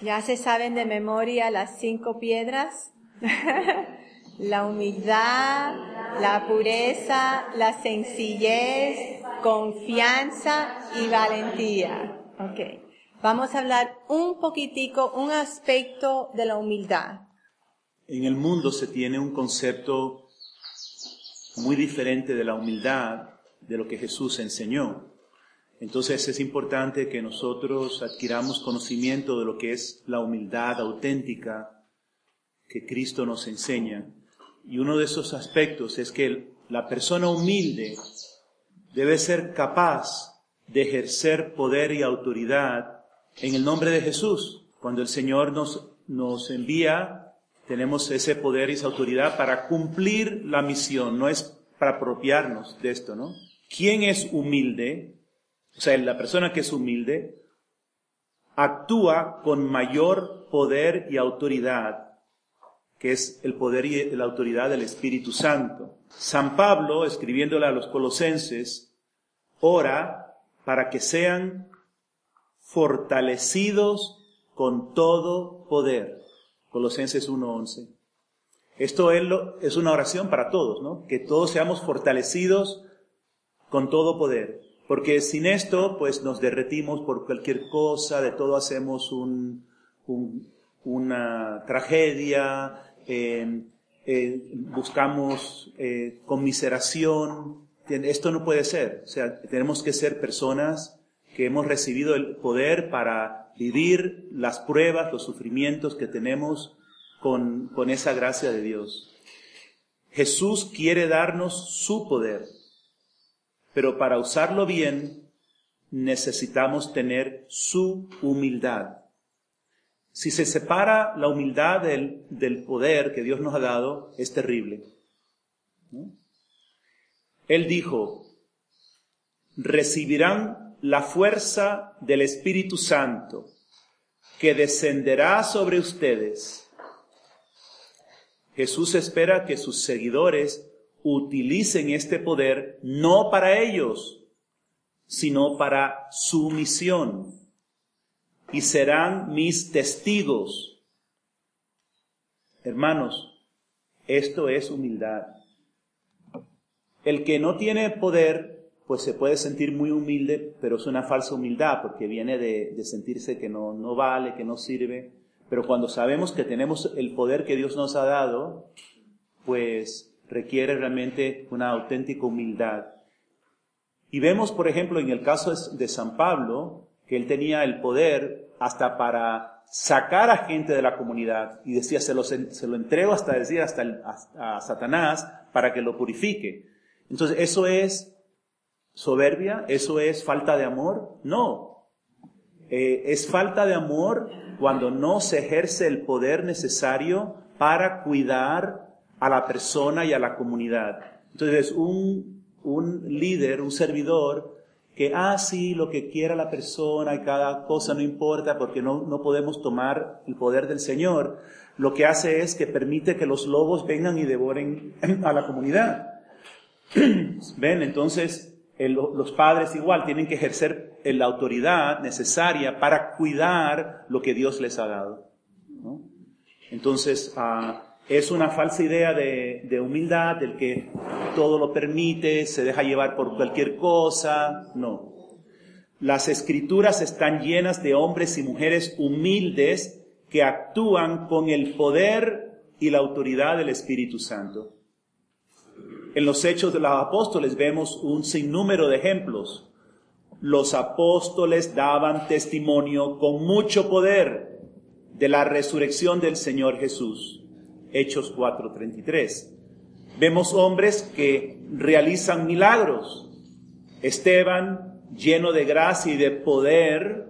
Ya se saben de memoria las cinco piedras. la humildad, la pureza, la sencillez, confianza y valentía. Ok. Vamos a hablar un poquitico, un aspecto de la humildad. En el mundo se tiene un concepto muy diferente de la humildad de lo que Jesús enseñó. Entonces es importante que nosotros adquiramos conocimiento de lo que es la humildad auténtica que Cristo nos enseña. Y uno de esos aspectos es que la persona humilde debe ser capaz de ejercer poder y autoridad en el nombre de Jesús. Cuando el Señor nos, nos envía, tenemos ese poder y esa autoridad para cumplir la misión, no es para apropiarnos de esto, ¿no? ¿Quién es humilde? O sea, la persona que es humilde actúa con mayor poder y autoridad, que es el poder y la autoridad del Espíritu Santo. San Pablo, escribiéndole a los colosenses, ora para que sean fortalecidos con todo poder. Colosenses 1.11. Esto es una oración para todos, ¿no? Que todos seamos fortalecidos con todo poder. Porque sin esto, pues nos derretimos por cualquier cosa, de todo hacemos un, una tragedia, buscamos eh, conmiseración. Esto no puede ser. O sea, tenemos que ser personas que hemos recibido el poder para vivir las pruebas, los sufrimientos que tenemos con, con esa gracia de Dios. Jesús quiere darnos su poder pero para usarlo bien necesitamos tener su humildad. Si se separa la humildad del, poder que Dios nos ha dado, es terrible. Él dijo, recibirán la fuerza del Espíritu Santo que descenderá sobre ustedes. Jesús espera que sus seguidores utilicen este poder no para ellos, sino para su misión. Y serán mis testigos. Hermanos, esto es humildad. El que no tiene poder, pues se puede sentir muy humilde, pero es una falsa humildad, porque viene de, sentirse que no, no vale, que no sirve. Pero cuando sabemos que tenemos el poder que Dios nos ha dado, pues requiere realmente una auténtica humildad. Y vemos, por ejemplo, en el caso de San Pablo, que él tenía el poder hasta para sacar a gente de la comunidad y decía, se lo, se lo entrego hasta decir hasta a Satanás para que lo purifique. Entonces, ¿eso es soberbia? ¿Eso es falta de amor? No. Eh, es falta de amor cuando no se ejerce el poder necesario para cuidar a la persona y a la comunidad. Entonces, un, un líder, un servidor, que, ah, sí, lo que quiera la persona y cada cosa no importa porque no, no podemos tomar el poder del Señor, lo que hace es que permite que los lobos vengan y devoren a la comunidad. Ven, entonces los padres igual tienen que ejercer la autoridad necesaria para cuidar lo que Dios les ha dado. Entonces, ah, es una falsa idea de, humildad, del que todo lo permite, se deja llevar por cualquier cosa. No. Las escrituras están llenas de hombres y mujeres humildes que actúan con el poder y la autoridad del Espíritu Santo. En los hechos de los apóstoles vemos un sinnúmero de ejemplos. Los apóstoles daban testimonio con mucho poder de la resurrección del Señor Jesús. Hechos 4:33. Vemos hombres que realizan milagros. Esteban, lleno de gracia y de poder,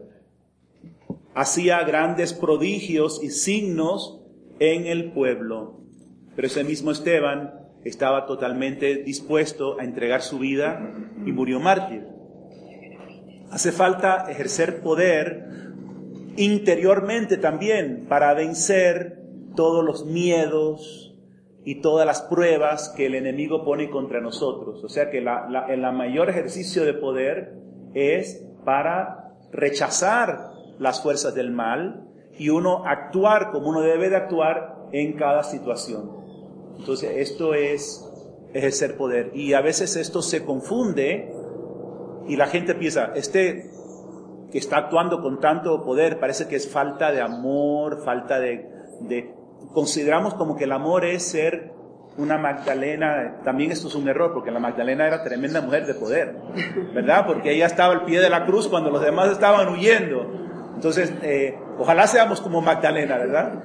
hacía grandes prodigios y signos en el pueblo. Pero ese mismo Esteban estaba totalmente dispuesto a entregar su vida y murió mártir. Hace falta ejercer poder interiormente también para vencer todos los miedos y todas las pruebas que el enemigo pone contra nosotros. O sea que el mayor ejercicio de poder es para rechazar las fuerzas del mal y uno actuar como uno debe de actuar en cada situación. Entonces, esto es ejercer poder. Y a veces esto se confunde y la gente piensa, este que está actuando con tanto poder parece que es falta de amor, falta de... Consideramos como que el amor es ser una Magdalena, también esto es un error, porque la Magdalena era tremenda mujer de poder, ¿verdad? Porque ella estaba al pie de la cruz cuando los demás estaban huyendo. Entonces, eh, ojalá seamos como Magdalena, ¿verdad?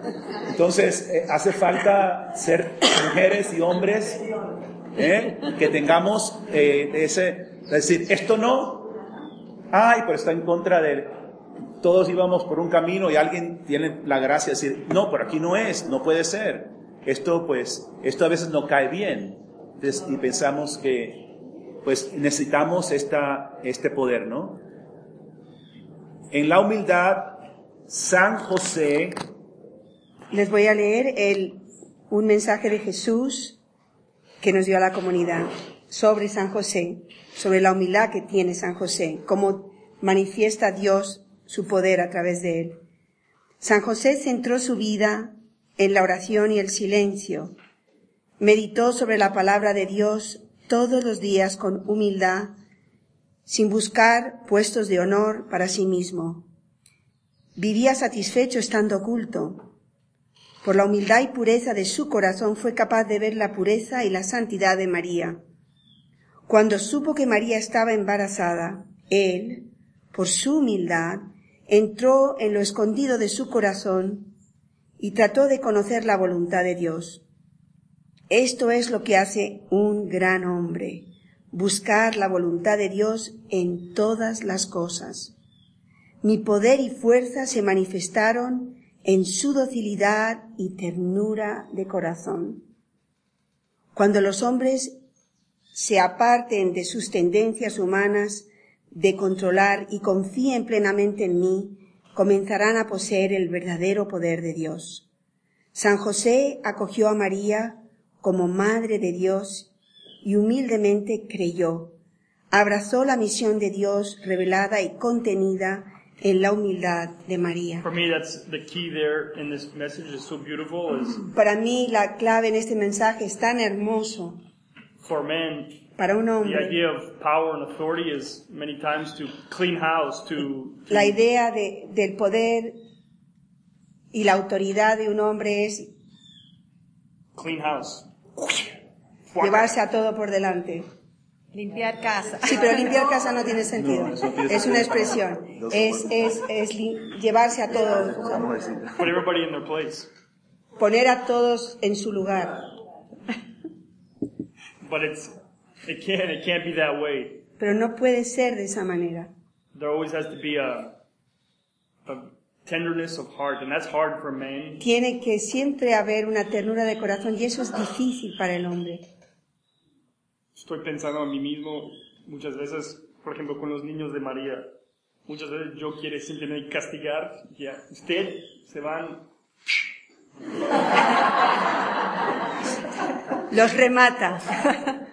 Entonces, eh, hace falta ser mujeres y hombres ¿eh? que tengamos ese, es decir, esto no, ay, pero está en contra de, todos íbamos por un camino y alguien tiene la gracia de decir, no, por aquí no es, no puede ser. Esto, pues, esto a veces no cae bien. y pensamos que, pues, necesitamos esta, este poder, ¿no? En la humildad, San José. Les voy a leer el, un mensaje de Jesús que nos dio a la comunidad sobre San José, sobre la humildad que tiene San José, cómo manifiesta Dios su poder a través de él. San José centró su vida en la oración y el silencio. Meditó sobre la palabra de Dios todos los días con humildad sin buscar puestos de honor para sí mismo. Vivía satisfecho estando oculto. Por la humildad y pureza de su corazón fue capaz de ver la pureza y la santidad de María. Cuando supo que María estaba embarazada, él, por su humildad, entró en lo escondido de su corazón y trató de conocer la voluntad de Dios. Esto es lo que hace un gran hombre buscar la voluntad de Dios en todas las cosas. Mi poder y fuerza se manifestaron en su docilidad y ternura de corazón. Cuando los hombres se aparten de sus tendencias humanas de controlar y confíen plenamente en mí, comenzarán a poseer el verdadero poder de Dios. San José acogió a María como Madre de Dios y humildemente creyó. Abrazó la misión de Dios revelada y contenida en la humildad de María. Para mí la clave en este mensaje es tan hermoso. Para un hombre, la idea de, del poder y la autoridad de un hombre es clean house llevarse a todo por delante. Limpiar casa. Sí, pero limpiar casa no tiene sentido. es una expresión. Es, es, es llevarse a todos. Poner a todos en su lugar. Pero no puede ser de esa manera. There always has to be a, a tenderness of heart, and that's hard for men. Tiene que siempre haber una ternura de corazón y eso es difícil para el hombre estoy pensando a mí mismo muchas veces, por ejemplo, con los niños de María. Muchas veces yo quiero simplemente castigar, ya, usted se van. Los remata.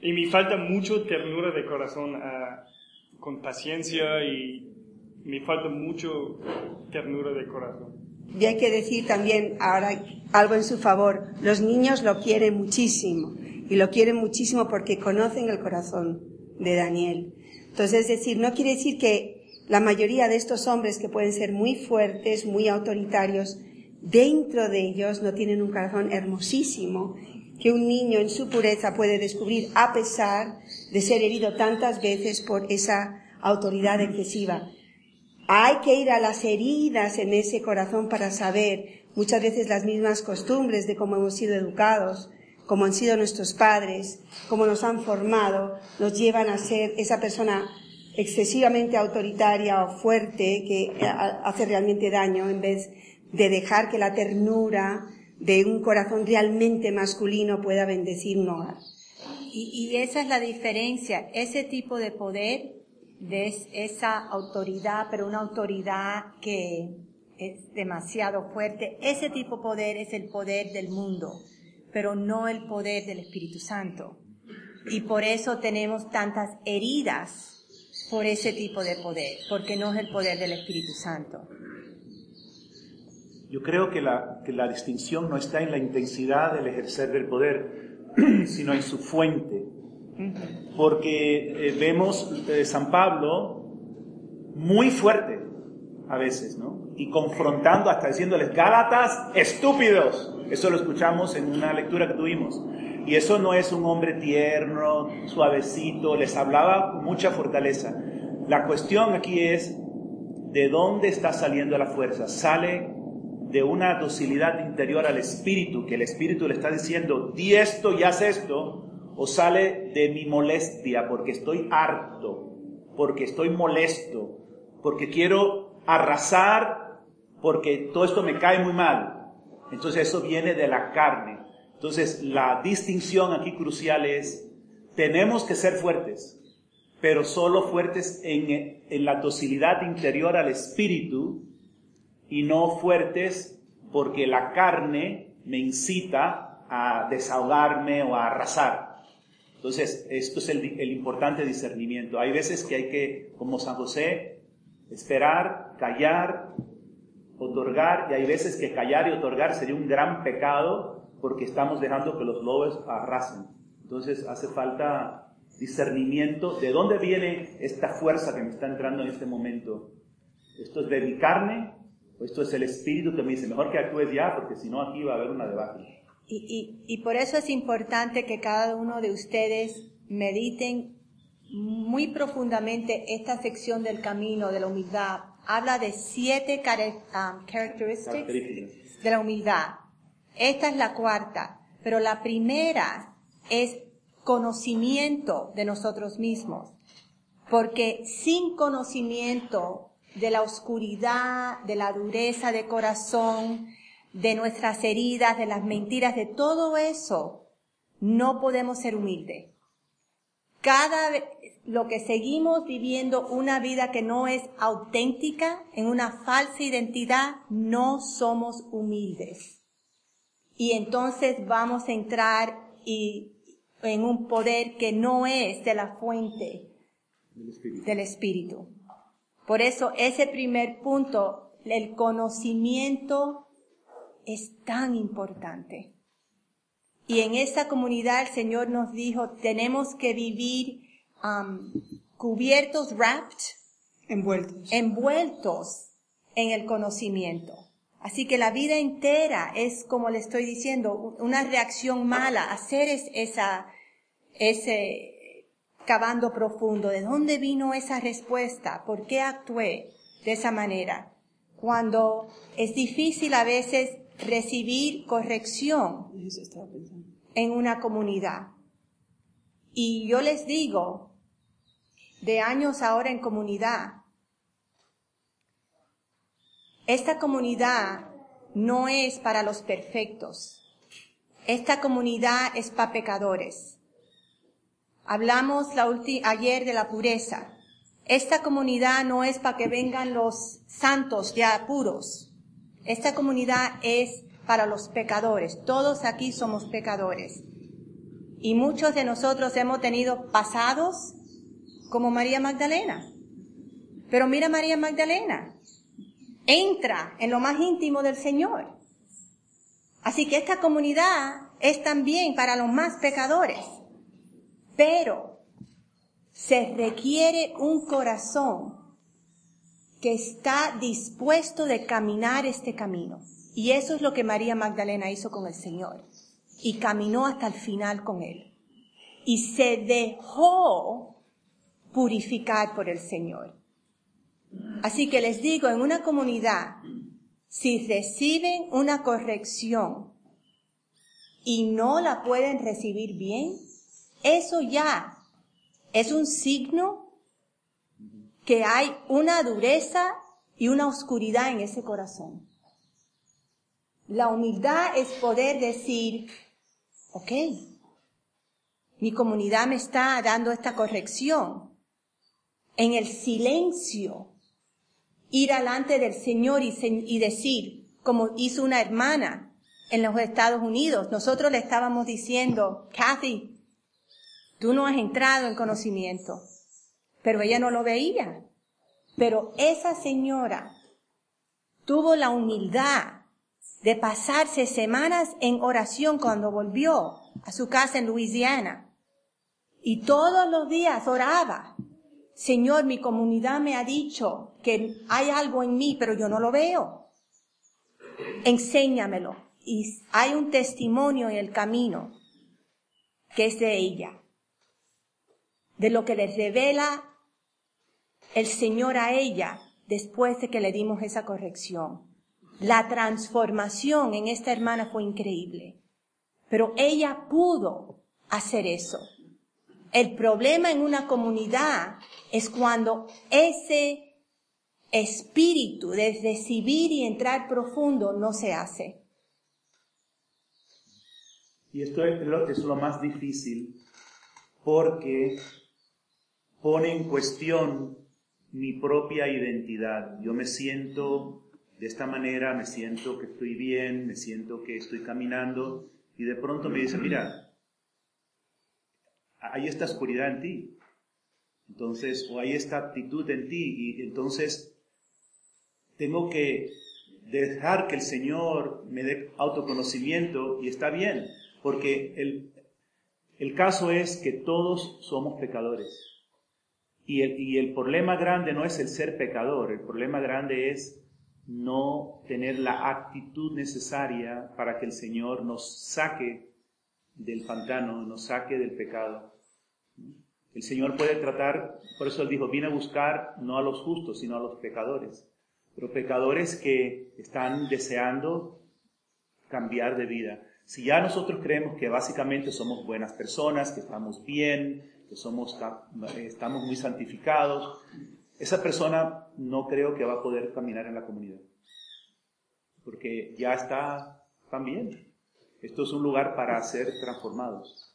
y me falta mucho ternura de corazón, uh, con paciencia y me falta mucho ternura de corazón. Y hay que decir también ahora algo en su favor. Los niños lo quieren muchísimo y lo quieren muchísimo porque conocen el corazón de Daniel. Entonces, es decir, no quiere decir que la mayoría de estos hombres que pueden ser muy fuertes, muy autoritarios, dentro de ellos no tienen un corazón hermosísimo que un niño en su pureza puede descubrir a pesar de ser herido tantas veces por esa autoridad excesiva. Hay que ir a las heridas en ese corazón para saber muchas veces las mismas costumbres de cómo hemos sido educados, como han sido nuestros padres, como nos han formado, nos llevan a ser esa persona excesivamente autoritaria o fuerte que hace realmente daño en vez de dejar que la ternura de un corazón realmente masculino pueda bendecir un hogar. Y, esa es la diferencia, ese tipo de poder, de esa autoridad, pero una autoridad que es demasiado fuerte, ese tipo de poder es el poder del mundo pero no el poder del Espíritu Santo. Y por eso tenemos tantas heridas por ese tipo de poder, porque no es el poder del Espíritu Santo. Yo creo que la, que la distinción no está en la intensidad del ejercer del poder, sino en su fuente. Porque eh, vemos eh, San Pablo muy fuerte a veces, ¿no? Y confrontando hasta diciéndoles, Gálatas, estúpidos. Eso lo escuchamos en una lectura que tuvimos. Y eso no es un hombre tierno, suavecito, les hablaba con mucha fortaleza. La cuestión aquí es, ¿de dónde está saliendo la fuerza? Sale de una docilidad interior al espíritu, que el espíritu le está diciendo, di esto y haz esto, o sale de mi molestia, porque estoy harto, porque estoy molesto, porque quiero arrasar, porque todo esto me cae muy mal. Entonces eso viene de la carne. Entonces la distinción aquí crucial es, tenemos que ser fuertes, pero solo fuertes en, en la docilidad interior al espíritu y no fuertes porque la carne me incita a desahogarme o a arrasar. Entonces, esto es el, importante discernimiento. Hay veces que hay que, como San José, esperar, callar, otorgar, y hay veces que callar y otorgar sería un gran pecado porque estamos dejando que los lobos arrasen. Entonces, hace falta discernimiento. ¿De dónde viene esta fuerza que me está entrando en este momento? ¿Esto es de mi carne? ¿O esto es el espíritu que me dice, mejor que actúes ya, porque si no aquí va a haber una debacle? Y, y, por eso es importante que cada uno de ustedes mediten muy profundamente esta sección del camino de la humildad. Habla de siete um, características de la humildad. Esta es la cuarta, pero la primera es conocimiento de nosotros mismos. Porque sin conocimiento de la oscuridad, de la dureza de corazón, de nuestras heridas, de las mentiras, de todo eso, no podemos ser humildes. Cada vez, lo que seguimos viviendo una vida que no es auténtica, en una falsa identidad, no somos humildes. Y entonces vamos a entrar y, en un poder que no es de la fuente del Espíritu. Por eso ese primer punto, el conocimiento es tan importante. Y en esa comunidad el Señor nos dijo, tenemos que vivir um, cubiertos, wrapped, envueltos. envueltos en el conocimiento. Así que la vida entera es, como le estoy diciendo, una reacción mala, hacer esa, ese cavando profundo. ¿De dónde vino esa respuesta? ¿Por qué actué de esa manera? Cuando es difícil a veces recibir corrección en una comunidad. Y yo les digo, de años ahora en comunidad, esta comunidad no es para los perfectos. Esta comunidad es para pecadores. Hablamos la ayer de la pureza. Esta comunidad no es para que vengan los santos ya puros. Esta comunidad es para los pecadores. Todos aquí somos pecadores. Y muchos de nosotros hemos tenido pasados como María Magdalena. Pero mira María Magdalena, entra en lo más íntimo del Señor. Así que esta comunidad es también para los más pecadores. Pero se requiere un corazón que está dispuesto de caminar este camino. Y eso es lo que María Magdalena hizo con el Señor. Y caminó hasta el final con Él. Y se dejó purificar por el Señor. Así que les digo, en una comunidad, si reciben una corrección y no la pueden recibir bien, eso ya es un signo que hay una dureza y una oscuridad en ese corazón. La humildad es poder decir, ok, mi comunidad me está dando esta corrección. En el silencio, ir alante del Señor y, y decir, como hizo una hermana en los Estados Unidos, nosotros le estábamos diciendo, Kathy, tú no has entrado en conocimiento pero ella no lo veía. Pero esa señora tuvo la humildad de pasarse semanas en oración cuando volvió a su casa en Luisiana. Y todos los días oraba. Señor, mi comunidad me ha dicho que hay algo en mí, pero yo no lo veo. Enséñamelo. Y hay un testimonio en el camino que es de ella, de lo que le revela el Señor a ella después de que le dimos esa corrección. La transformación en esta hermana fue increíble, pero ella pudo hacer eso. El problema en una comunidad es cuando ese espíritu de recibir y entrar profundo no se hace. Y esto es lo, es lo más difícil porque pone en cuestión mi propia identidad. Yo me siento de esta manera, me siento que estoy bien, me siento que estoy caminando y de pronto me dice, mira, hay esta oscuridad en ti. Entonces, o hay esta actitud en ti y entonces tengo que dejar que el Señor me dé autoconocimiento y está bien, porque el, el caso es que todos somos pecadores. Y el, y el problema grande no es el ser pecador, el problema grande es no tener la actitud necesaria para que el Señor nos saque del pantano, nos saque del pecado. El Señor puede tratar, por eso Él dijo, vine a buscar no a los justos, sino a los pecadores, pero pecadores que están deseando cambiar de vida. Si ya nosotros creemos que básicamente somos buenas personas, que estamos bien, que somos, estamos muy santificados, esa persona no creo que va a poder caminar en la comunidad. Porque ya está también. Esto es un lugar para ser transformados.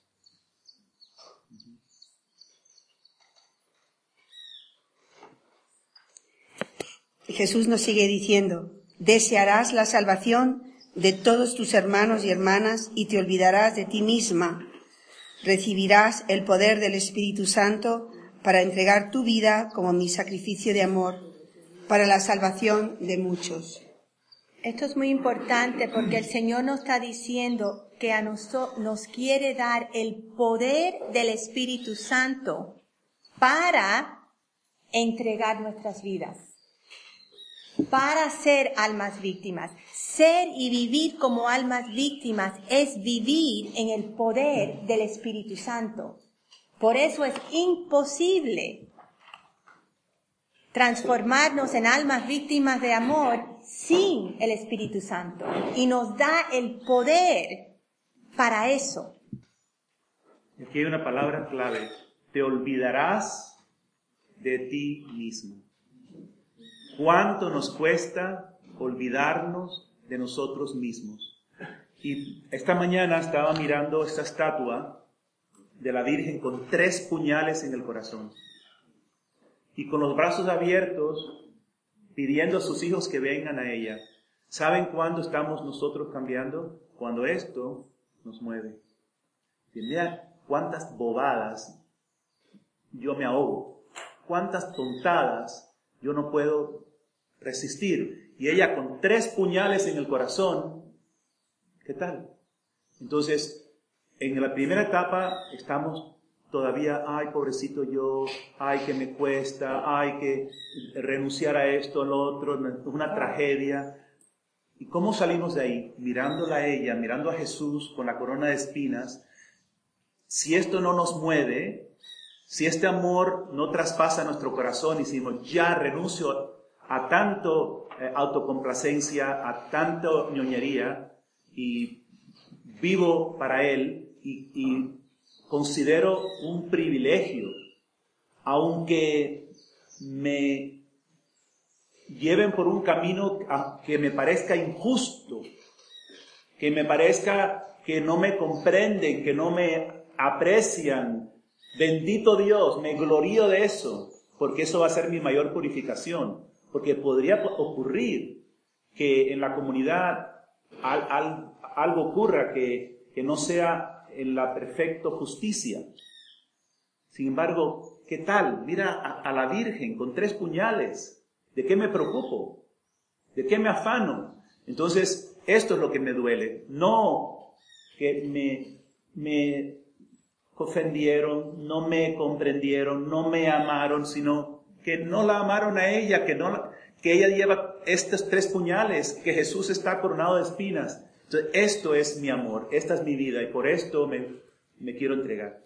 Jesús nos sigue diciendo, desearás la salvación de todos tus hermanos y hermanas y te olvidarás de ti misma. Recibirás el poder del Espíritu Santo para entregar tu vida como mi sacrificio de amor para la salvación de muchos. Esto es muy importante porque el Señor nos está diciendo que a nosotros nos quiere dar el poder del Espíritu Santo para entregar nuestras vidas, para ser almas víctimas. Ser y vivir como almas víctimas es vivir en el poder del Espíritu Santo. Por eso es imposible transformarnos en almas víctimas de amor sin el Espíritu Santo. Y nos da el poder para eso. Aquí hay una palabra clave. Te olvidarás de ti mismo. ¿Cuánto nos cuesta olvidarnos de nosotros mismos? Y esta mañana estaba mirando esta estatua de la Virgen con tres puñales en el corazón y con los brazos abiertos pidiendo a sus hijos que vengan a ella. ¿Saben cuándo estamos nosotros cambiando? Cuando esto nos mueve. Y mira cuántas bobadas yo me ahogo, cuántas tontadas yo no puedo resistir. Y ella con tres puñales en el corazón, ¿qué tal? Entonces, en la primera etapa estamos todavía, ay, pobrecito yo, ay, que me cuesta, ay, que renunciar a esto, a otro, una tragedia. ¿Y cómo salimos de ahí? Mirándola a ella, mirando a Jesús con la corona de espinas. Si esto no nos mueve, si este amor no traspasa nuestro corazón y decimos, ya renuncio a tanto autocomplacencia, a tanto ñoñería y vivo para Él, y, considero un privilegio, aunque me lleven por un camino que me parezca injusto, que me parezca que no me comprenden, que no me aprecian. Bendito Dios, me glorío de eso, porque eso va a ser mi mayor purificación, porque podría ocurrir que en la comunidad algo ocurra que, no sea en la perfecta justicia. Sin embargo, ¿qué tal? Mira a, la Virgen con tres puñales. ¿De qué me preocupo? ¿De qué me afano? Entonces, esto es lo que me duele. No que me, me ofendieron, no me comprendieron, no me amaron, sino que no la amaron a ella, que, no la- que ella lleva estos tres puñales, que Jesús está coronado de espinas. Entonces, esto es mi amor, esta es mi vida y por esto me, me quiero entregar.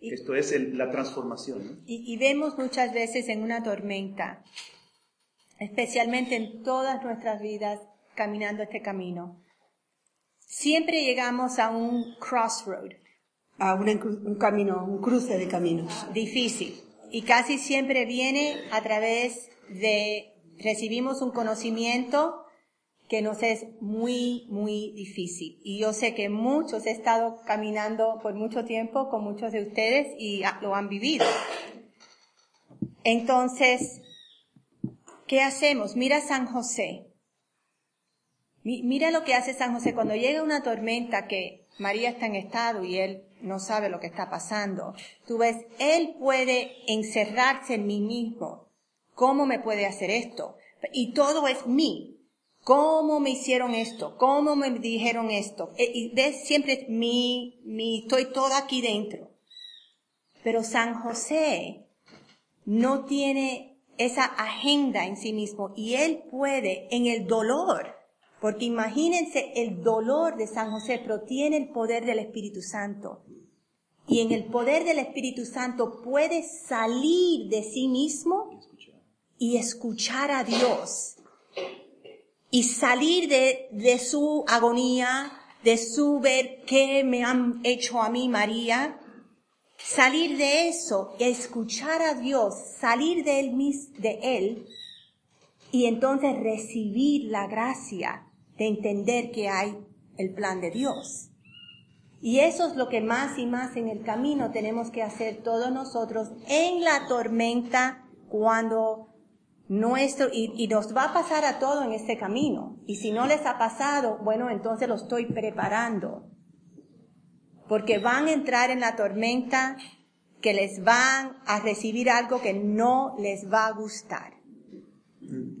Y- Esto es el- la transformación. ¿no? Y, y vemos muchas veces en una tormenta, especialmente en todas nuestras vidas, caminando este camino. Siempre llegamos a un crossroad A un camino, un cruce de caminos. difícil y casi siempre viene a través de recibimos un conocimiento que nos es muy, muy difícil. Y yo sé que muchos he estado caminando por mucho tiempo con muchos de ustedes y lo han vivido. Entonces, ¿qué hacemos? Mira San José. Mi- Mira lo que hace San José cuando llega una tormenta que María está en estado y él no sabe lo que está pasando. Tú ves, él puede encerrarse en mí mismo. ¿Cómo me puede hacer esto? Y todo es mí. ¿Cómo me hicieron esto? ¿Cómo me dijeron esto? E- Y ves, siempre es mi, mi, estoy todo aquí dentro. Pero San José no tiene esa agenda en sí mismo y él puede en el dolor, porque imagínense el dolor de San José, pero tiene el poder del Espíritu Santo. Y en el poder del Espíritu Santo puede salir de sí mismo y escuchar a Dios. Y salir de, de su agonía, de su ver qué me han hecho a mí, María, salir de eso, escuchar a Dios, salir de él, de él y entonces recibir la gracia de entender que hay el plan de Dios. Y eso es lo que más y más en el camino tenemos que hacer todos nosotros en la tormenta cuando nuestro, y, y nos va a pasar a todo en este camino. Y si no les ha pasado, bueno, entonces lo estoy preparando porque van a entrar en la tormenta que les van a recibir algo que no les va a gustar.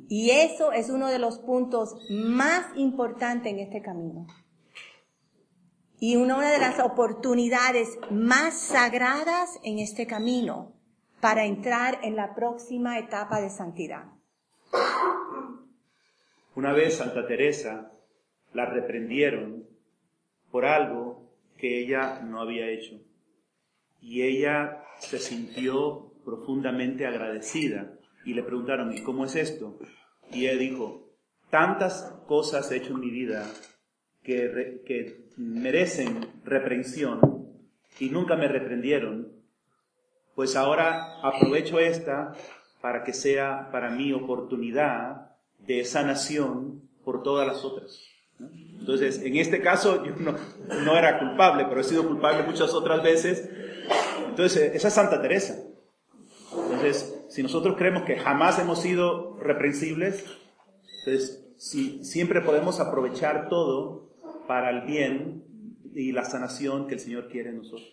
Y eso es uno de los puntos más importantes en este camino. Y una de las oportunidades más sagradas en este camino para entrar en la próxima etapa de santidad. Una vez Santa Teresa la reprendieron por algo que ella no había hecho. Y ella se sintió profundamente agradecida. Y le preguntaron, ¿y cómo es esto? Y ella dijo, tantas cosas he hecho en mi vida que, re- que merecen reprensión y nunca me reprendieron, pues ahora aprovecho esta para que sea para mí oportunidad de sanación por todas las otras. Entonces, en este caso yo no, no era culpable, pero he sido culpable muchas otras veces. Entonces, esa es Santa Teresa. Entonces, si nosotros creemos que jamás hemos sido reprensibles, entonces si, siempre podemos aprovechar todo para el bien y la sanación que el Señor quiere en nosotros.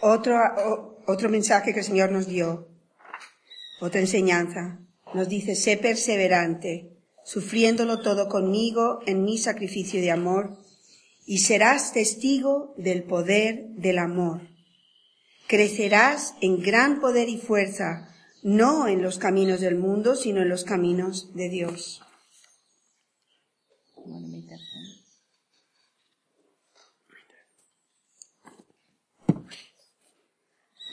Otro, otro mensaje que el Señor nos dio, otra enseñanza, nos dice, sé perseverante, sufriéndolo todo conmigo en mi sacrificio de amor, y serás testigo del poder del amor. Crecerás en gran poder y fuerza, no en los caminos del mundo, sino en los caminos de Dios.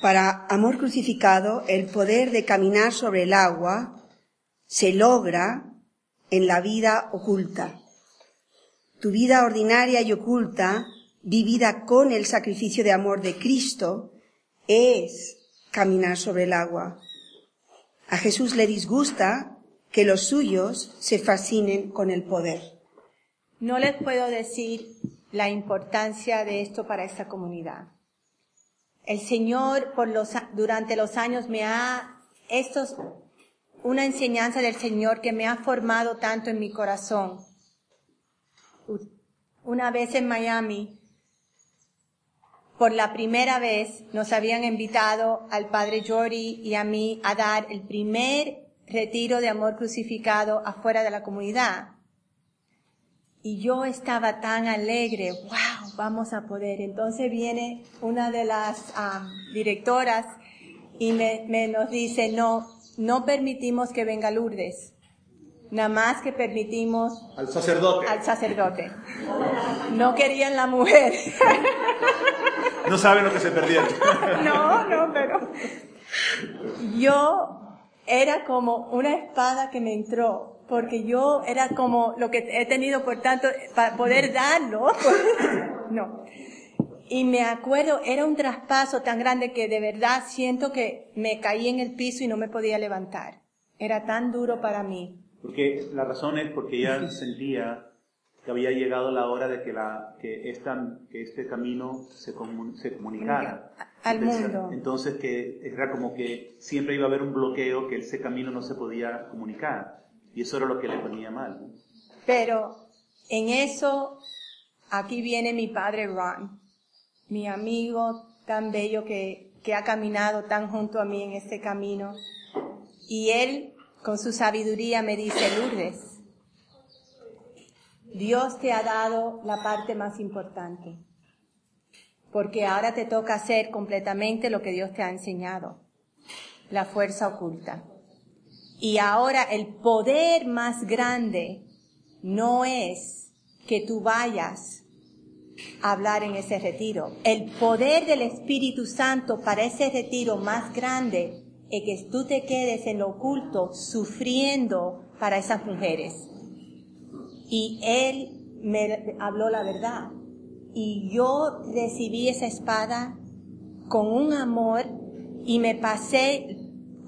Para amor crucificado, el poder de caminar sobre el agua se logra en la vida oculta. Tu vida ordinaria y oculta, vivida con el sacrificio de amor de Cristo, es caminar sobre el agua. A Jesús le disgusta que los suyos se fascinen con el poder. No les puedo decir la importancia de esto para esta comunidad. El Señor por los, durante los años me ha, esto es una enseñanza del Señor que me ha formado tanto en mi corazón. Una vez en Miami, por la primera vez nos habían invitado al padre Jory y a mí a dar el primer retiro de amor crucificado afuera de la comunidad. Y yo estaba tan alegre, wow, vamos a poder. Entonces viene una de las directoras y me, me nos dice, no, no permitimos que venga Lourdes. Nada más que permitimos Al sacerdote. al sacerdote. No querían la mujer. No saben lo que se perdieron. No, no, pero yo era como una espada que me entró, porque yo era como lo que he tenido por tanto, para poder darlo. No. Y me acuerdo, era un traspaso tan grande que de verdad siento que me caí en el piso y no me podía levantar. Era tan duro para mí. Porque la razón es porque ella sentía que había llegado la hora de que, la, que, esta, que este camino se, comun- se comunicara. Al Entonces- mundo. Entonces que era como que siempre iba a haber un bloqueo, que ese camino no se podía comunicar. Y eso era lo que le ponía mal. ¿no? Pero en eso, aquí viene mi padre Ron, mi amigo tan bello que, que ha caminado tan junto a mí en este camino. Y él, con su sabiduría, me dice, Lourdes, Dios te ha dado la parte más importante, porque ahora te toca hacer completamente lo que Dios te ha enseñado, la fuerza oculta. Y ahora el poder más grande no es que tú vayas a hablar en ese retiro. El poder del Espíritu Santo para ese retiro más grande es que tú te quedes en lo oculto sufriendo para esas mujeres. Y Él me habló la verdad. Y yo recibí esa espada con un amor y me pasé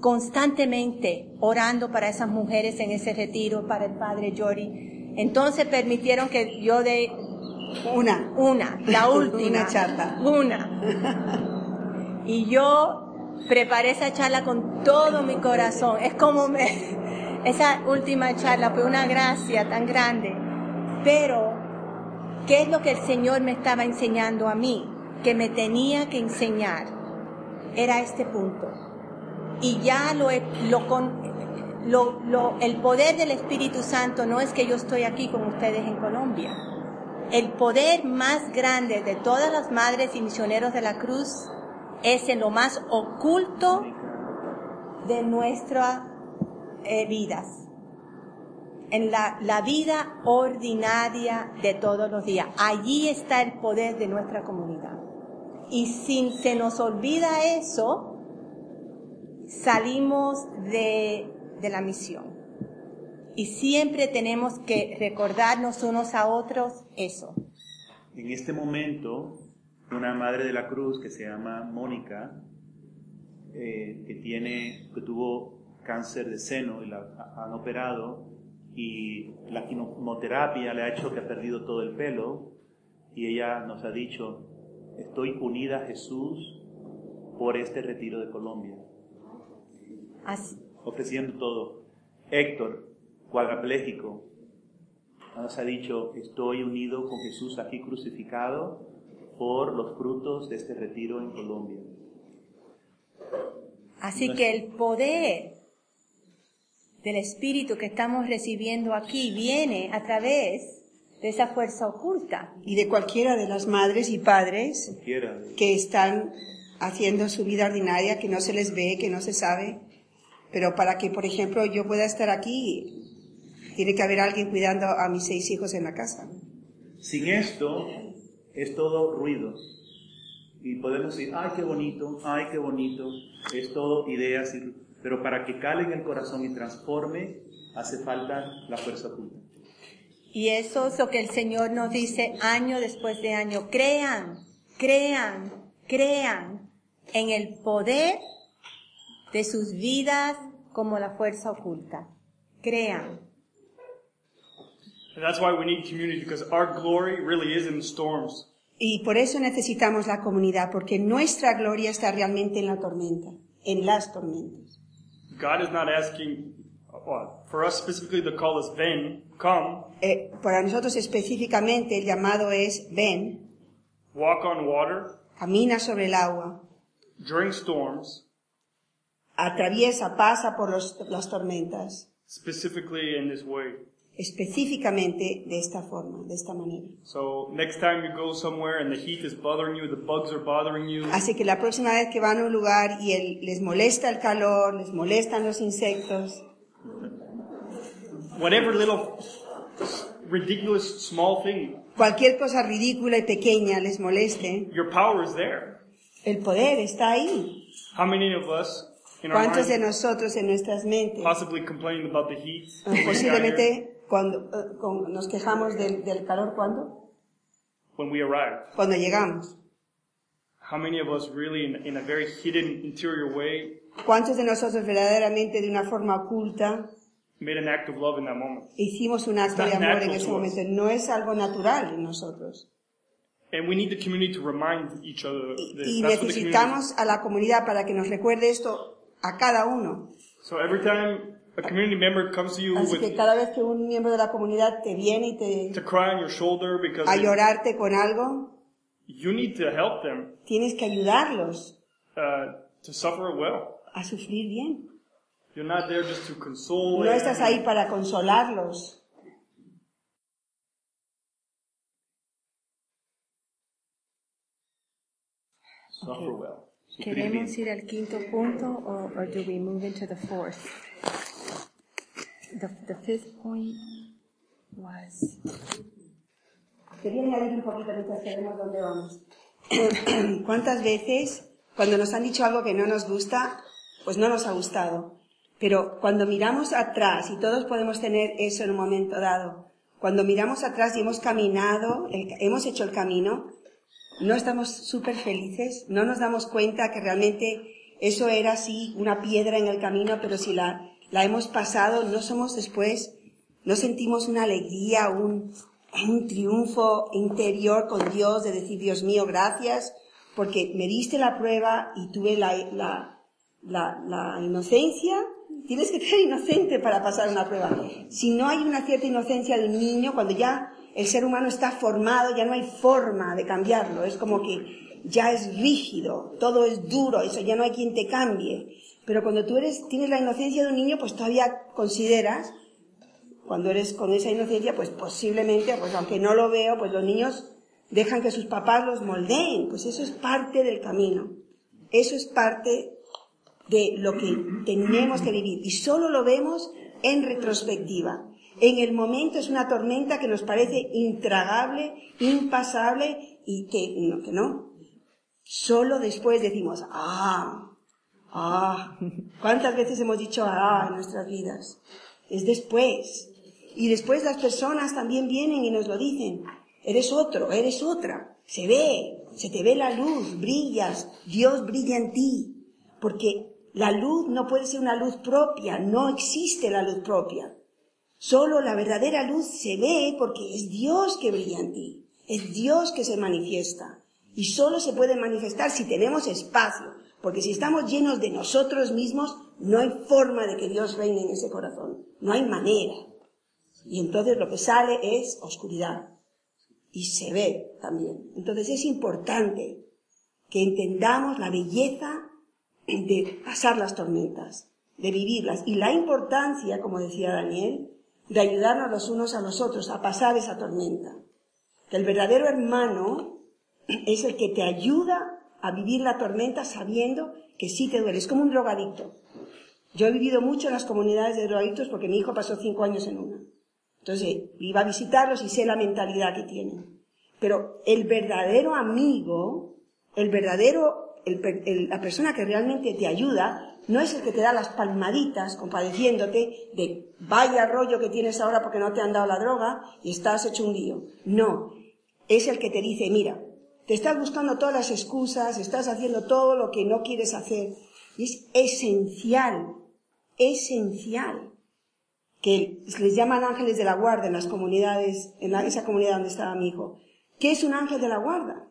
constantemente orando para esas mujeres en ese retiro, para el padre Jory. Entonces permitieron que yo de Una. una, la última. Una charla. Una. Y yo preparé esa charla con todo mi corazón. Es como me, esa última charla fue una gracia tan grande. Pero, ¿qué es lo que el Señor me estaba enseñando a mí? Que me tenía que enseñar. Era este punto. Y ya lo, lo, lo- el poder del Espíritu Santo no es que yo estoy aquí con ustedes en Colombia. El poder más grande de todas las madres y misioneros de la cruz es en lo más oculto de nuestras eh, vidas. En la, la vida ordinaria de todos los días. Allí está el poder de nuestra comunidad. Y si se nos olvida eso, salimos de, de la misión. Y siempre tenemos que recordarnos unos a otros eso. En este momento, una madre de la cruz que se llama Mónica, eh, que, tiene, que tuvo cáncer de seno y la ha- han operado, y la quimioterapia le ha hecho que ha perdido todo el pelo, y ella nos ha dicho, estoy unida a Jesús por este retiro de Colombia, Así- ofreciendo todo. Héctor, cuadraplégico, nos ha dicho, estoy unido con Jesús aquí crucificado por los frutos de este retiro en Colombia. Así que el poder del Espíritu que estamos recibiendo aquí viene a través de esa fuerza oculta. Y de cualquiera de las madres y padres Cualquiera. que están haciendo su vida ordinaria, que no se les ve, que no se sabe. Pero para que, por ejemplo, yo pueda estar aquí, tiene que haber alguien cuidando a mis seis hijos en la casa. Sin esto es todo ruido. Y podemos decir, ay, qué bonito, ay, qué bonito. Es todo ideas, y- pero para que cale en el corazón y transforme, hace falta la fuerza oculta. Y eso es lo que el Señor nos dice año después de año. Crean, crean, crean en el poder de sus vidas como la fuerza oculta. Crean. And that's why we need community because our glory really is in the storms. Y por eso necesitamos la comunidad, porque nuestra gloria está realmente en la tormenta, en las tormentas. God is not asking for us specifically to call us then, come, Eh, para nosotros específicamente el llamado es ven, walk on water, camina sobre el agua, during storms, atraviesa, pasa por los- las tormentas, specifically in this way. Específicamente de esta forma, de esta manera. So next time you go somewhere and the heat is bothering you, the bugs are bothering you, Así que la próxima vez que van a un lugar y el- les molesta el calor, les molestan los insectos, whatever little ridiculous small thing, cualquier cosa ridícula y pequeña les moleste, your power is there. el poder está ahí. How many of us in our ¿Cuántos de minds nosotros en nuestras mentes possibly complaining about the heat? posiblemente cuando eh, con- nos quejamos del, del calor cuando? when we arrived. Cuando llegamos. How many of us really in, in a very hidden interior way ¿Cuántos de nosotros verdaderamente de una forma oculta made an act of love in that moment? hicimos un acto de amor en ese momento? No es algo natural en nosotros. And we need the community to remind each other this. Y That's what the community necesitamos a la comunidad para que nos recuerde esto a cada uno. So every time a community member comes to you Así que with cada vez que un miembro de la comunidad te viene y to te cry on your shoulder because a llorarte con algo, you need to help them tienes que ayudarlos uh, to suffer well. a sufrir bien. You're not there just to console No estás ahí para consolarlos. Suffer well. Sufrir ¿Queremos ir al quinto punto or do we move into the fourth? The, the fifth point was Quería añadir un poquito mientras que vemos dónde vamos. ¿Cuántas veces cuando nos han dicho algo que no nos gusta, pues no nos ha gustado? Pero cuando miramos atrás, y todos podemos tener eso en un momento dado, cuando miramos atrás y hemos caminado, el- hemos hecho el camino, no estamos súper felices, no nos damos cuenta que realmente eso era así, una piedra en el camino, pero si la, la hemos pasado, no somos después, no sentimos una alegría, un, un triunfo interior con Dios de decir, Dios mío, gracias, porque me diste la prueba y tuve la, la, la, inocencia. Tienes que ser inocente para pasar una prueba. Si no hay una cierta inocencia de un niño, cuando ya el ser humano está formado, ya no hay forma de cambiarlo. Es como que ya es rígido, todo es duro, eso ya no hay quien te cambie. Pero cuando tú eres, tienes la inocencia de un niño, pues todavía consideras, cuando eres con esa inocencia, pues posiblemente, pues aunque no lo veo, pues los niños dejan que sus papás los moldeen. Pues eso es parte del camino. Eso es parte de lo que tenemos que vivir. Y solo lo vemos en retrospectiva. En el momento es una tormenta que nos parece intragable, impasable y que no, que no. Solo después decimos, ah, ah. ¿Cuántas veces hemos dicho ah en nuestras vidas? Es después. Y después las personas también vienen y nos lo dicen. Eres otro, eres otra. Se ve, se te ve la luz, brillas, Dios brilla en ti. Porque la luz no puede ser una luz propia, no existe la luz propia. Solo la verdadera luz se ve porque es Dios que brilla en ti, es Dios que se manifiesta. Y solo se puede manifestar si tenemos espacio, porque si estamos llenos de nosotros mismos, no hay forma de que Dios reine en ese corazón, no hay manera. Y entonces lo que sale es oscuridad. Y se ve también. Entonces es importante que entendamos la belleza de pasar las tormentas, de vivirlas, y la importancia, como decía Daniel, de ayudarnos los unos a los otros a pasar esa tormenta. Que el verdadero hermano es el que te ayuda a vivir la tormenta sabiendo que sí te duele. Es como un drogadicto. Yo he vivido mucho en las comunidades de drogadictos porque mi hijo pasó cinco años en una. Entonces, iba a visitarlos y sé la mentalidad que tienen. Pero el verdadero amigo, el verdadero, la persona que realmente te ayuda, no es el que te da las palmaditas compadeciéndote de vaya rollo que tienes ahora porque no te han dado la droga y estás hecho un lío. No, es el que te dice, mira, te estás buscando todas las excusas, estás haciendo todo lo que no quieres hacer. Es esencial, esencial que les llaman ángeles de la guarda en las comunidades, en la- esa comunidad donde estaba mi hijo. ¿Qué es un ángel de la guarda?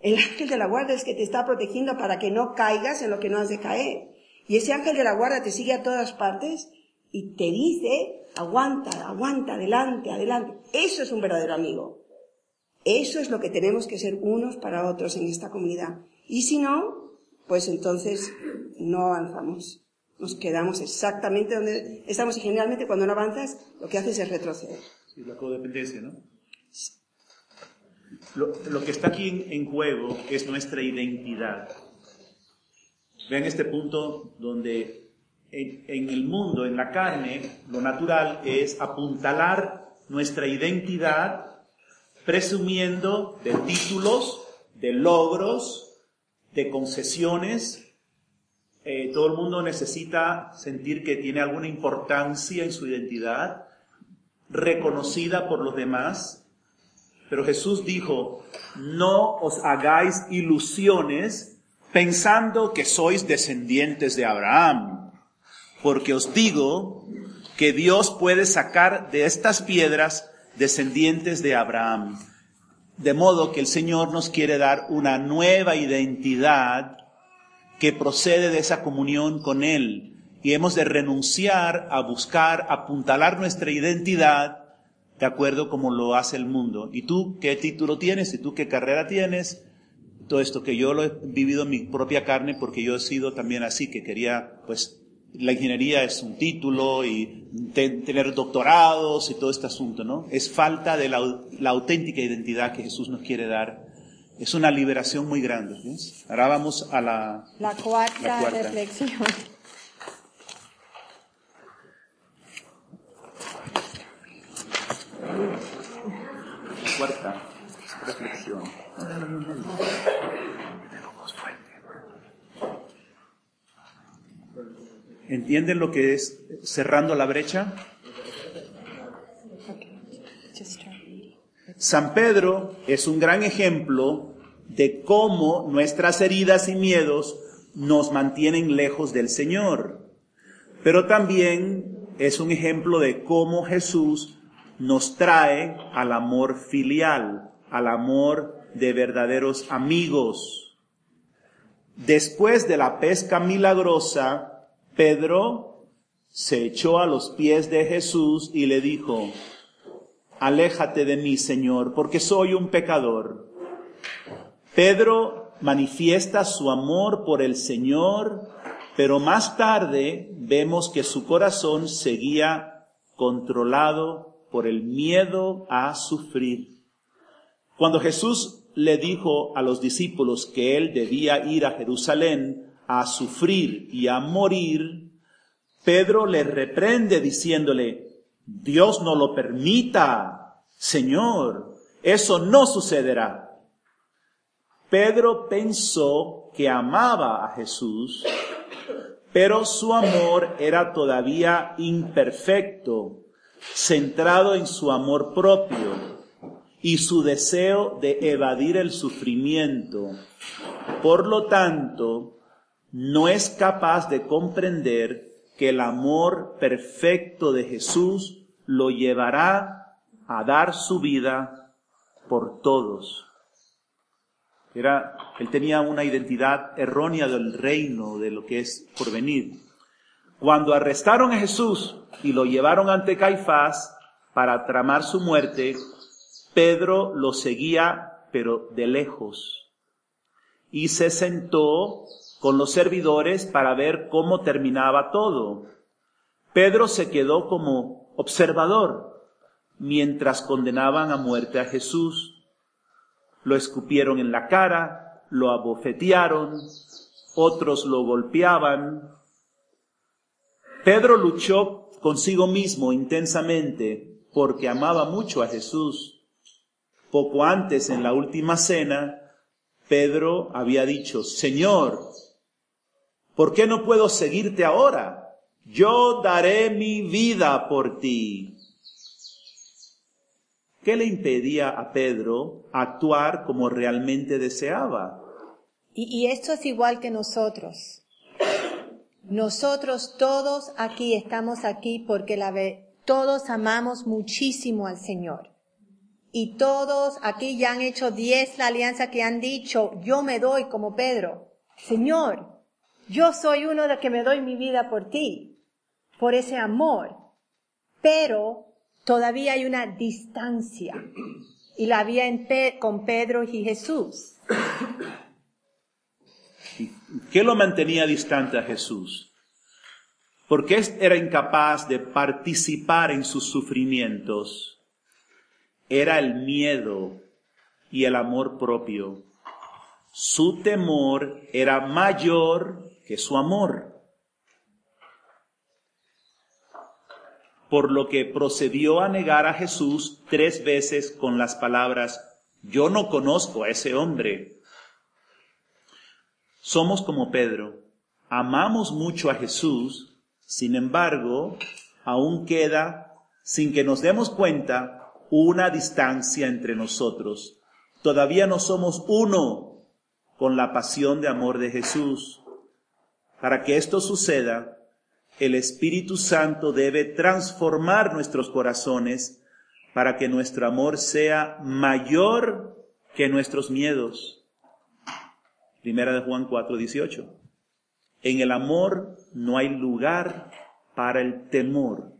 El ángel de la guarda es que te está protegiendo para que no caigas en lo que no has de caer. Y ese ángel de la guarda te sigue a todas partes y te dice, aguanta, aguanta, adelante, adelante. Eso es un verdadero amigo. Eso es lo que tenemos que ser unos para otros en esta comunidad. Y si no, pues entonces no avanzamos. Nos quedamos exactamente donde estamos y generalmente cuando no avanzas lo que haces es retroceder. Sí, la codependencia, ¿no? Lo, lo que está aquí en, juego es nuestra identidad. Vean este punto donde en, el mundo, en la carne, lo natural es apuntalar nuestra identidad presumiendo de títulos, de logros, de concesiones. Eh, todo el mundo necesita sentir que tiene alguna importancia en su identidad, reconocida por los demás. Pero Jesús dijo, no os hagáis ilusiones pensando que sois descendientes de Abraham, porque os digo que Dios puede sacar de estas piedras descendientes de Abraham. De modo que el Señor nos quiere dar una nueva identidad que procede de esa comunión con Él. Y hemos de renunciar a buscar, apuntalar nuestra identidad de acuerdo como lo hace el mundo. ¿Y tú qué título tienes? ¿Y tú qué carrera tienes? Todo esto que yo lo he vivido en mi propia carne porque yo he sido también así, que quería pues la ingeniería es un título y tener doctorados y todo este asunto, ¿no? Es falta de la, la, auténtica identidad que Jesús nos quiere dar. Es una liberación muy grande. ¿ves? Ahora vamos a la, la, cuarta, la cuarta reflexión. La cuarta reflexión. ¿Entienden lo que es cerrando la brecha? San Pedro es un gran ejemplo de cómo nuestras heridas y miedos nos mantienen lejos del Señor. Pero también es un ejemplo de cómo Jesús nos trae al amor filial, al amor de verdaderos amigos. Después de la pesca milagrosa, Pedro se echó a los pies de Jesús y le dijo, aléjate de mí, Señor, porque soy un pecador. Pedro manifiesta su amor por el Señor, pero más tarde vemos que su corazón seguía controlado por el miedo a sufrir. Cuando Jesús le dijo a los discípulos que él debía ir a Jerusalén a sufrir y a morir, Pedro le reprende diciéndole, Dios no lo permita, Señor, eso no sucederá. Pedro pensó que amaba a Jesús, pero su amor era todavía imperfecto, centrado en su amor propio y su deseo de evadir el sufrimiento. Por lo tanto, no es capaz de comprender que el amor perfecto de Jesús lo llevará a dar su vida por todos. Era, él tenía una identidad errónea del reino, de lo que es por venir. Cuando arrestaron a Jesús y lo llevaron ante Caifás para tramar su muerte, Pedro lo seguía, pero de lejos. Y se sentó con los servidores para ver cómo terminaba todo. Pedro se quedó como observador mientras condenaban a muerte a Jesús. Lo escupieron en la cara, lo abofetearon, otros lo golpeaban. Pedro luchó consigo mismo intensamente porque amaba mucho a Jesús. Poco antes, en la última cena, Pedro había dicho, Señor, ¿Por qué no puedo seguirte ahora? Yo daré mi vida por ti. ¿Qué le impedía a Pedro actuar como realmente deseaba? Y, y, esto es igual que nosotros. Nosotros todos aquí estamos aquí porque la todos amamos muchísimo al Señor. Y todos aquí ya han hecho diez la alianza que han dicho, yo me doy como Pedro. Señor, yo soy uno de que me doy mi vida por ti, por ese amor, pero todavía hay una distancia y la había en con Pedro y Jesús. ¿Qué lo mantenía distante a Jesús? ¿Por qué era incapaz de participar en sus sufrimientos? Era el miedo y el amor propio. Su temor era mayor que su amor. Por lo que procedió a negar a Jesús tres veces con las palabras, yo no conozco a ese hombre. Somos como Pedro, amamos mucho a Jesús, sin embargo, aún queda, sin que nos demos cuenta, una distancia entre nosotros. Todavía no somos uno con la pasión de amor de Jesús. Para que esto suceda, el Espíritu Santo debe transformar nuestros corazones para que nuestro amor sea mayor que nuestros miedos. Primera de Juan 4, 18. En el amor no hay lugar para el temor.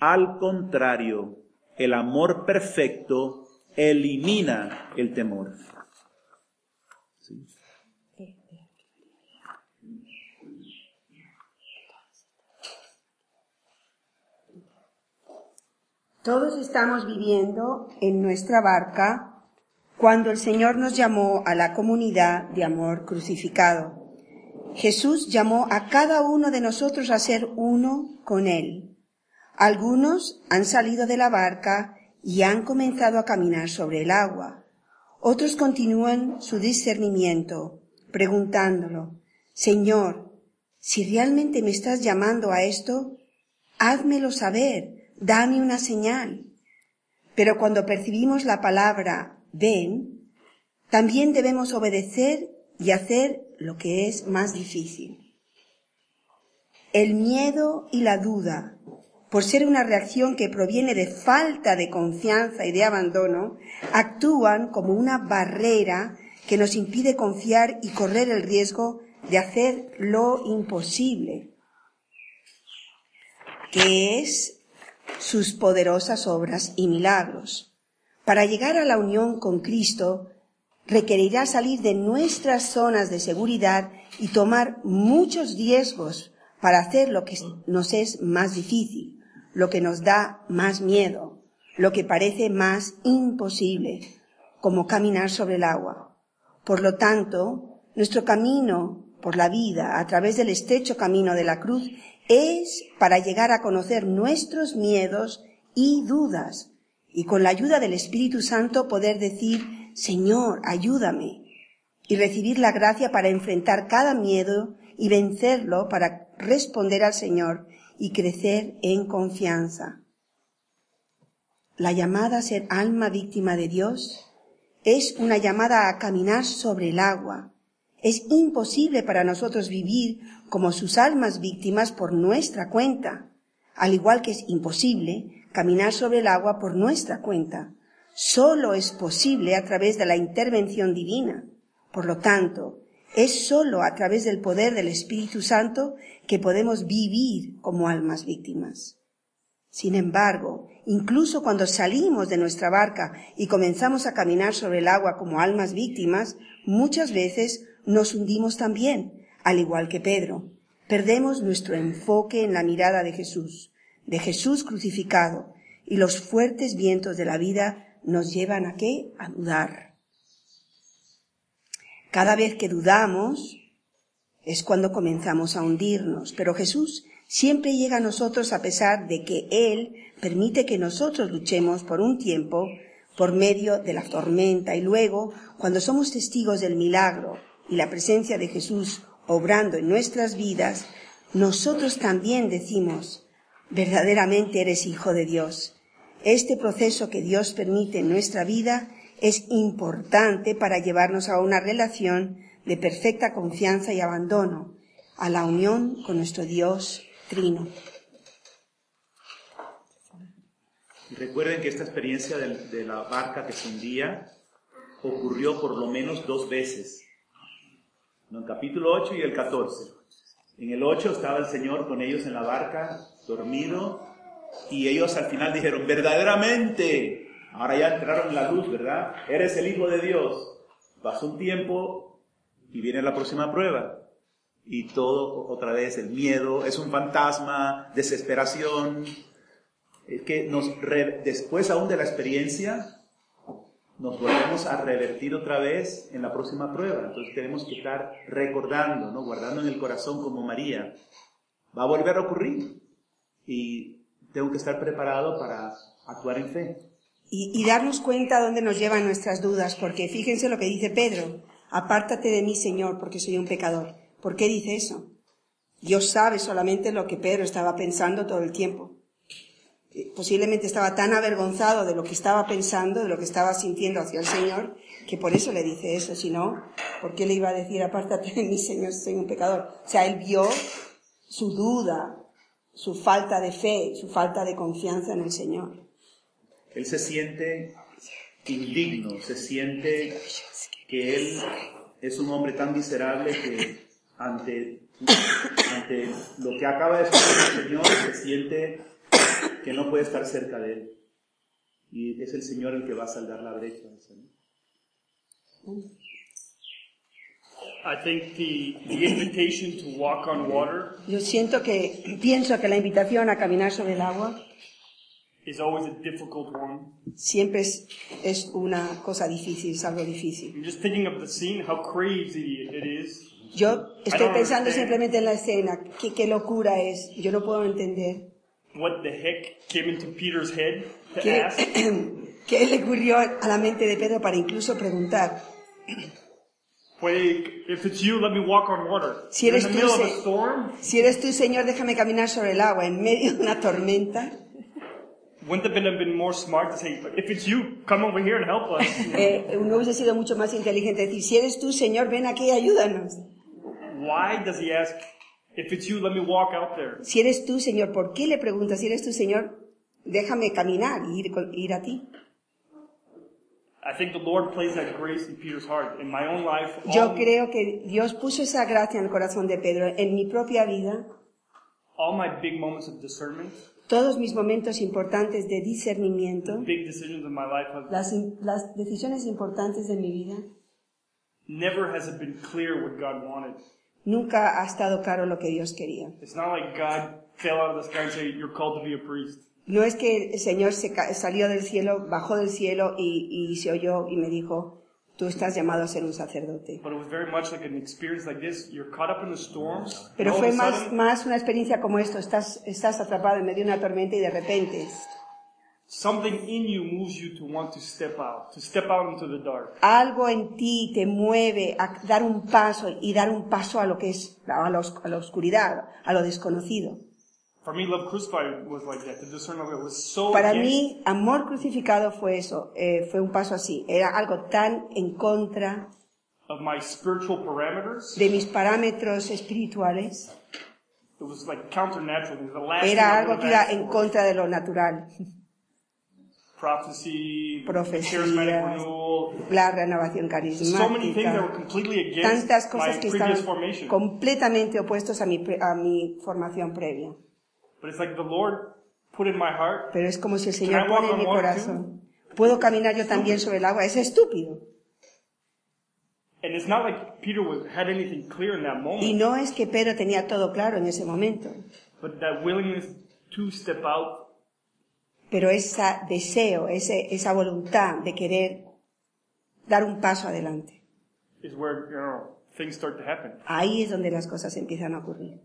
Al contrario, el amor perfecto elimina el temor. Todos estamos viviendo en nuestra barca cuando el Señor nos llamó a la comunidad de amor crucificado. Jesús llamó a cada uno de nosotros a ser uno con Él. Algunos han salido de la barca y han comenzado a caminar sobre el agua. Otros continúan su discernimiento, preguntándolo, Señor, si realmente me estás llamando a esto, házmelo saber, dame una señal. Pero cuando percibimos la palabra ven, también debemos obedecer y hacer lo que es más difícil. El miedo y la duda, por ser una reacción que proviene de falta de confianza y de abandono, actúan como una barrera que nos impide confiar y correr el riesgo de hacer lo imposible, que es sus poderosas obras y milagros. Para llegar a la unión con Cristo, requerirá salir de nuestras zonas de seguridad y tomar muchos riesgos para hacer lo que nos es más difícil, lo que nos da más miedo, lo que parece más imposible, como caminar sobre el agua. Por lo tanto, nuestro camino por la vida a través del estrecho camino de la cruz es para llegar a conocer nuestros miedos y dudas y con la ayuda del Espíritu Santo poder decir, Señor, ayúdame y recibir la gracia para enfrentar cada miedo y vencerlo para responder al Señor y crecer en confianza. La llamada a ser alma víctima de Dios es una llamada a caminar sobre el agua. Es imposible para nosotros vivir como sus almas víctimas por nuestra cuenta, al igual que es imposible caminar sobre el agua por nuestra cuenta. Solo es posible a través de la intervención divina. Por lo tanto, es solo a través del poder del Espíritu Santo que podemos vivir como almas víctimas. Sin embargo, incluso cuando salimos de nuestra barca y comenzamos a caminar sobre el agua como almas víctimas, muchas veces nos hundimos también, al igual que Pedro. Perdemos nuestro enfoque en la mirada de Jesús, de Jesús crucificado, y los fuertes vientos de la vida nos llevan a qué? A dudar. Cada vez que dudamos es cuando comenzamos a hundirnos, pero Jesús siempre llega a nosotros a pesar de que Él permite que nosotros luchemos por un tiempo por medio de la tormenta y luego, cuando somos testigos del milagro y la presencia de Jesús obrando en nuestras vidas, nosotros también decimos, verdaderamente eres hijo de Dios. Este proceso que Dios permite en nuestra vida es importante para llevarnos a una relación de perfecta confianza y abandono, a la unión con nuestro Dios trino. Recuerden que esta experiencia de, de la barca que se hundía ocurrió por lo menos dos veces. ¿No? En capítulo 8 y el 14. En el 8 estaba el Señor con ellos en la barca, dormido, y ellos al final dijeron, verdaderamente Ahora ya entraron en la luz, ¿verdad? Eres el Hijo de Dios. Pasa un tiempo y viene la próxima prueba. Y todo otra vez, el miedo, es un fantasma, desesperación. Es que nos después aún de la experiencia, nos volvemos a revertir otra vez en la próxima prueba. Entonces tenemos que estar recordando, ¿no? guardando en el corazón como María. Va a volver a ocurrir y tengo que estar preparado para actuar en fe. Y, y darnos cuenta dónde nos llevan nuestras dudas, porque fíjense lo que dice Pedro, apártate de mí, Señor, porque soy un pecador. ¿Por qué dice eso? Dios sabe solamente lo que Pedro estaba pensando todo el tiempo. Posiblemente estaba tan avergonzado de lo que estaba pensando, de lo que estaba sintiendo hacia el Señor, que por eso le dice eso. Si no, ¿por qué le iba a decir, apártate de mí, Señor, soy un pecador? O sea, él vio su duda, su falta de fe, su falta de confianza en el Señor. Él se siente indigno, se siente que él es un hombre tan miserable que ante, ante lo que acaba de suceder el Señor se siente que no puede estar cerca de él. Y es el Señor el que va a saldar la brecha. esa, ¿no? I think the, the invitation to walk on water Yo siento que, pienso que la invitación a caminar sobre el agua is always a difficult one. siempre es, es una cosa difícil, es algo difícil. I'm just thinking of the scene, how crazy it is. Yo estoy pensando simplemente en la escena, qué, qué locura es, yo no puedo entender. What the heck came into Peter's head to ¿Qué, ask? qué le ocurrió a la mente de Pedro para incluso preguntar? Puede, if it's you, let me walk on water. Si in eres the tú, middle of se- a storm. Si eres tú, Señor, déjame caminar sobre el agua en medio de una tormenta. Wouldn't it have been more smart to say, if it's you, come over here and help us? Eh, no hubiese sido mucho más inteligente decir, si eres tú, Señor, ven aquí y ayúdanos. Why does he ask, if it's you, let me walk out there? Si eres tú, Señor, ¿por qué le preguntas? Si eres tú, Señor, déjame caminar y ir, ir a ti. I think the Lord placed that grace in Peter's heart. In my own life, Yo all, creo que Dios puso esa gracia en el corazón de Pedro. En mi propia vida, all my big moments of discernment, todos mis momentos importantes de discernimiento, big decisions in my life, have, las, las decisiones importantes de mi vida, never has it been clear what God wanted. Nunca ha estado claro lo que Dios quería. It's not like God fell out of the sky and said, you're called to be a priest. No es que el Señor se salió del cielo, bajó del cielo y, y se oyó y me dijo, tú estás llamado a ser un sacerdote. Pero fue más, más una experiencia como esto, estás, estás atrapado en medio de una tormenta y de repente something in you moves you to want to step out, to step out into the dark. algo en ti te mueve a dar un paso y dar un paso a lo que es, a la, os- a la oscuridad, a lo desconocido. For me, Love Crucified was like that. The discernment was so Para against mí, amor crucificado fue eso, eh, fue un paso así. Era algo tan en contra of my spiritual parameters. de mis parámetros espirituales. It was like counternatural. It was the last Era algo que iba en contra de lo natural. Prophecy, renewal. La renovación So many things that were carismática. completely against Tantas cosas que estaban formation. completamente opuestos a mi, a mi formación previa. But it's like the Lord put in my heart, Pero es como si el Señor pone en mi corazón. ¿Puedo caminar yo también sobre el agua? Es estúpido. and it's not like Peter was, had anything clear in that Y moment, no es que Pedro tenía todo claro en ese momento, but that willingness to step out pero ese deseo, ese, esa voluntad de querer dar un paso adelante. where, you know, things start to happen. Ahí es donde las cosas empiezan a ocurrir.